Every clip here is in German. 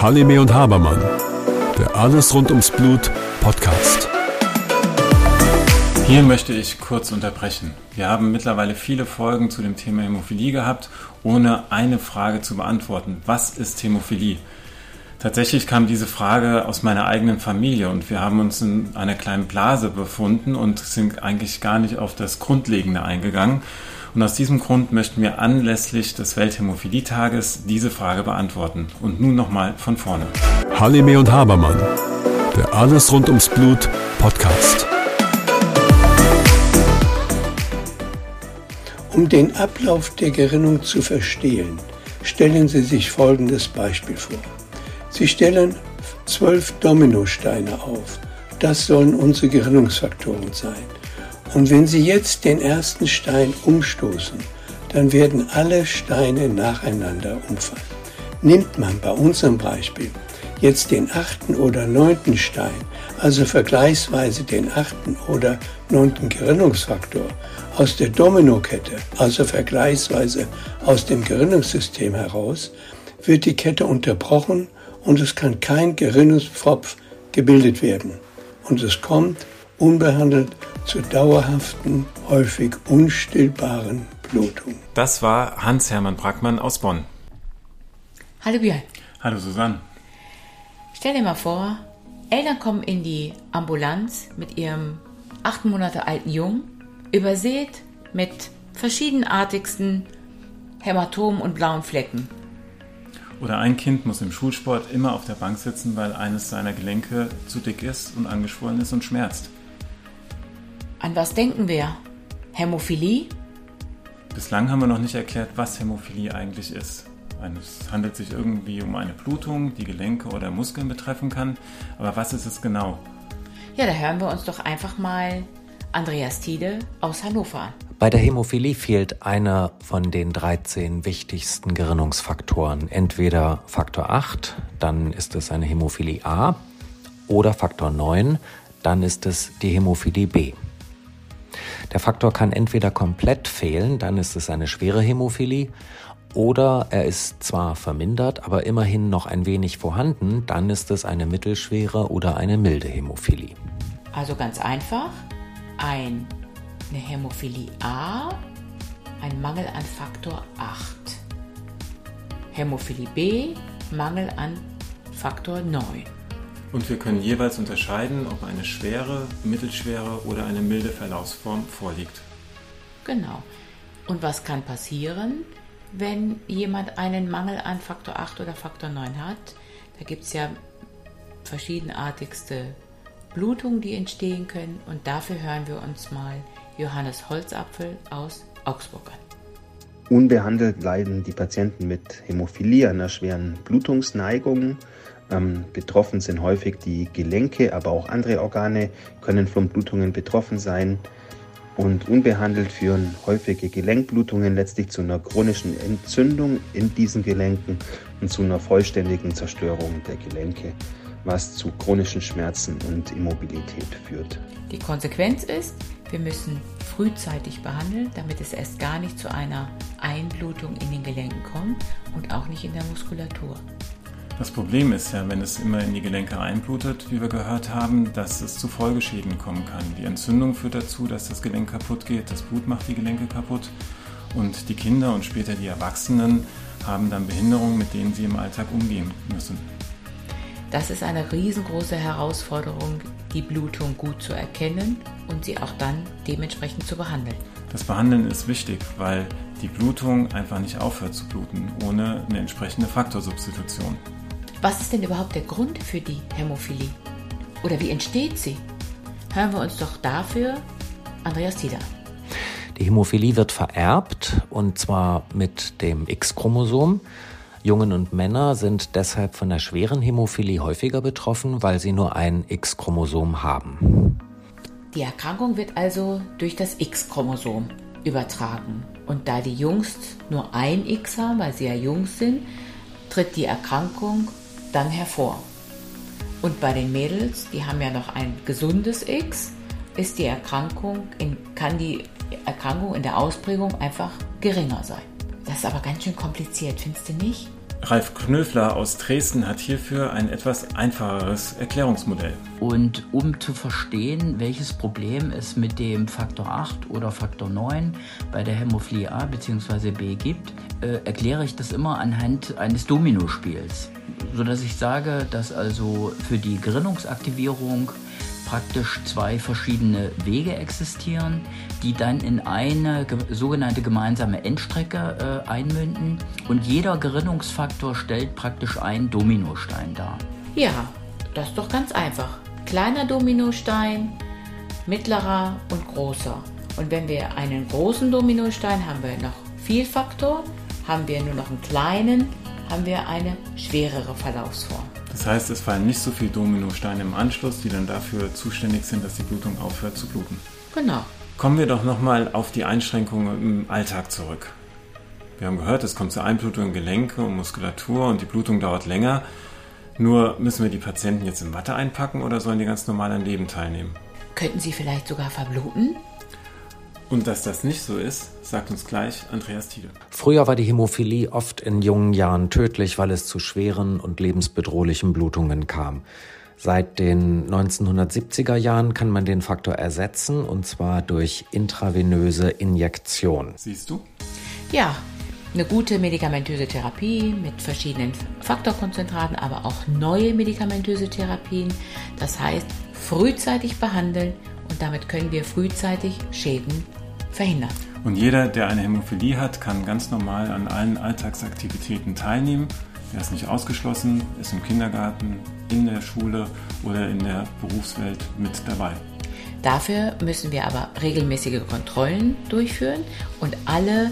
Halime und Habermann, der Alles rund ums Blut Podcast. Hier möchte ich kurz unterbrechen. Wir haben mittlerweile viele Folgen zu dem Thema Hämophilie gehabt, ohne eine Frage zu beantworten. Was ist Hämophilie? Tatsächlich kam diese Frage aus meiner eigenen Familie und wir haben uns in einer kleinen Blase befunden und sind eigentlich gar nicht auf das Grundlegende eingegangen. Und aus diesem Grund möchten wir anlässlich des Welthämophilie-Tages diese Frage beantworten. Und nun nochmal von vorne. Halime und Habermann, der Alles rund ums Blut Podcast. Um den Ablauf der Gerinnung zu verstehen, stellen Sie sich folgendes Beispiel vor. Sie stellen zwölf Dominosteine auf. Das sollen unsere Gerinnungsfaktoren sein. Und wenn Sie jetzt den ersten Stein umstoßen, dann werden alle Steine nacheinander umfallen. Nimmt man bei unserem Beispiel jetzt den achten oder neunten Stein, also vergleichsweise den achten oder neunten Gerinnungsfaktor aus der Dominokette, also vergleichsweise aus dem Gerinnungssystem heraus, wird die Kette unterbrochen und es kann kein Gerinnungspfropf gebildet werden. Und es kommt unbehandelt zur dauerhaften, häufig unstillbaren Blutung. Das war Hans-Hermann Brackmann aus Bonn. Hallo Björn. Hallo Susanne. Stell dir mal vor, Eltern kommen in die Ambulanz mit ihrem acht Monate alten Jungen, übersät mit verschiedenartigsten Hämatomen und blauen Flecken. Oder ein Kind muss im Schulsport immer auf der Bank sitzen, weil eines seiner Gelenke zu dick ist und angeschwollen ist und schmerzt. An was denken wir? Hämophilie? Bislang haben wir noch nicht erklärt, was Hämophilie eigentlich ist. Es handelt sich irgendwie um eine Blutung, die Gelenke oder Muskeln betreffen kann. Aber was ist es genau? Ja, da hören wir uns doch einfach mal Andreas Tiede aus Hannover an. Bei der Hämophilie fehlt einer von den 13 wichtigsten Gerinnungsfaktoren. Entweder Faktor 8, dann ist es eine Hämophilie A, oder Faktor 9, dann ist es die Hämophilie B. Der Faktor kann entweder komplett fehlen, dann ist es eine schwere Hämophilie, oder er ist zwar vermindert, aber immerhin noch ein wenig vorhanden, dann ist es eine mittelschwere oder eine milde Hämophilie. Also ganz einfach, ein, eine Hämophilie A, ein Mangel an Faktor 8. Hämophilie B, Mangel an Faktor 9. Und wir können jeweils unterscheiden, ob eine schwere, mittelschwere oder eine milde Verlaufsform vorliegt. Genau. Und was kann passieren, wenn jemand einen Mangel an Faktor 8 oder Faktor 9 hat? Da gibt es ja verschiedenartigste Blutungen, die entstehen können. Und dafür hören wir uns mal Johannes Holzapfel aus Augsburg an. Unbehandelt leiden die Patienten mit Hämophilie, einer schweren Blutungsneigung. Ähm, betroffen sind häufig die Gelenke, aber auch andere Organe können von Blutungen betroffen sein. Und unbehandelt führen häufige Gelenkblutungen letztlich zu einer chronischen Entzündung in diesen Gelenken und zu einer vollständigen Zerstörung der Gelenke, was zu chronischen Schmerzen und Immobilität führt. Die Konsequenz ist, wir müssen frühzeitig behandeln, damit es erst gar nicht zu einer Einblutung in den Gelenken kommt und auch nicht in der Muskulatur. Das Problem ist ja, wenn es immer in die Gelenke einblutet, wie wir gehört haben, dass es zu Folgeschäden kommen kann. Die Entzündung führt dazu, dass das Gelenk kaputt geht, das Blut macht die Gelenke kaputt und die Kinder und später die Erwachsenen haben dann Behinderungen, mit denen sie im Alltag umgehen müssen. Das ist eine riesengroße Herausforderung, die Blutung gut zu erkennen und sie auch dann dementsprechend zu behandeln. Das Behandeln ist wichtig, weil die Blutung einfach nicht aufhört zu bluten ohne eine entsprechende Faktorsubstitution. Was ist denn überhaupt der Grund für die Hämophilie? Oder wie entsteht sie? Hören wir uns doch dafür Andreas Tieder. Die Hämophilie wird vererbt und zwar mit dem X-Chromosom. Jungen und Männer sind deshalb von der schweren Hämophilie häufiger betroffen, weil sie nur ein X-Chromosom haben. Die Erkrankung wird also durch das X-Chromosom übertragen. Und da die Jungs nur ein X haben, weil sie ja Jungs sind, tritt die Erkrankung dann hervor. Und bei den Mädels, die haben ja noch ein gesundes X, ist die Erkrankung in, kann die Erkrankung in der Ausprägung einfach geringer sein. Das ist aber ganz schön kompliziert, findest du nicht? Ralf Knöfler aus Dresden hat hierfür ein etwas einfacheres Erklärungsmodell. Und um zu verstehen, welches Problem es mit dem Faktor 8 oder Faktor 9 bei der Hämophilie A bzw. B gibt, äh, erkläre ich das immer anhand eines Dominospiels. Sodass ich sage, dass also für die Gerinnungsaktivierung praktisch zwei verschiedene Wege existieren, die dann in eine sogenannte gemeinsame Endstrecke äh, einmünden und jeder Gerinnungsfaktor stellt praktisch einen Dominostein dar. Ja, das ist doch ganz einfach. Kleiner Dominostein, mittlerer und großer. Und wenn wir einen großen Dominostein haben wir noch Vielfaktor, haben wir nur noch einen kleinen, haben wir eine schwerere Verlaufsform. Das heißt, es fallen nicht so viele Dominosteine im Anschluss, die dann dafür zuständig sind, dass die Blutung aufhört zu bluten. Genau. Kommen wir doch nochmal auf die Einschränkungen im Alltag zurück. Wir haben gehört, es kommt zur Einblutung in Gelenke und Muskulatur und die Blutung dauert länger. Nur müssen wir die Patienten jetzt in Watte einpacken oder sollen die ganz normal am Leben teilnehmen? Könnten sie vielleicht sogar verbluten? Und dass das nicht so ist, sagt uns gleich Andreas Thiele. Früher war die Hämophilie oft in jungen Jahren tödlich, weil es zu schweren und lebensbedrohlichen Blutungen kam. Seit den 1970er Jahren kann man den Faktor ersetzen und zwar durch intravenöse Injektion. Siehst du? Ja, eine gute medikamentöse Therapie mit verschiedenen Faktorkonzentraten, aber auch neue medikamentöse Therapien. Das heißt, frühzeitig behandeln und damit können wir frühzeitig Schäden verhindern. Und jeder, der eine Hämophilie hat, kann ganz normal an allen Alltagsaktivitäten teilnehmen. Er ist nicht ausgeschlossen, ist im Kindergarten, in der Schule oder in der Berufswelt mit dabei. Dafür müssen wir aber regelmäßige Kontrollen durchführen und alle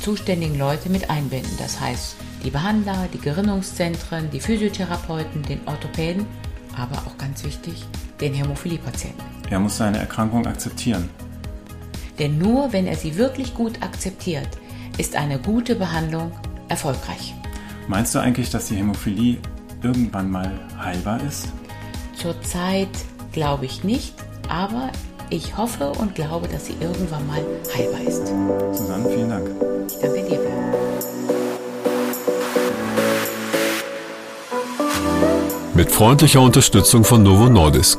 zuständigen Leute mit einbinden. Das heißt, die Behandler, die Gerinnungszentren, die Physiotherapeuten, den Orthopäden, aber auch ganz wichtig, den Hämophilie-Patienten. Er muss seine Erkrankung akzeptieren. Denn nur wenn er sie wirklich gut akzeptiert, ist eine gute Behandlung erfolgreich. Meinst du eigentlich, dass die Hämophilie irgendwann mal heilbar ist? Zurzeit glaube ich nicht, aber ich hoffe und glaube, dass sie irgendwann mal heilbar ist. Susanne, vielen Dank. Ich danke dir. Mit freundlicher Unterstützung von Novo Nordisk.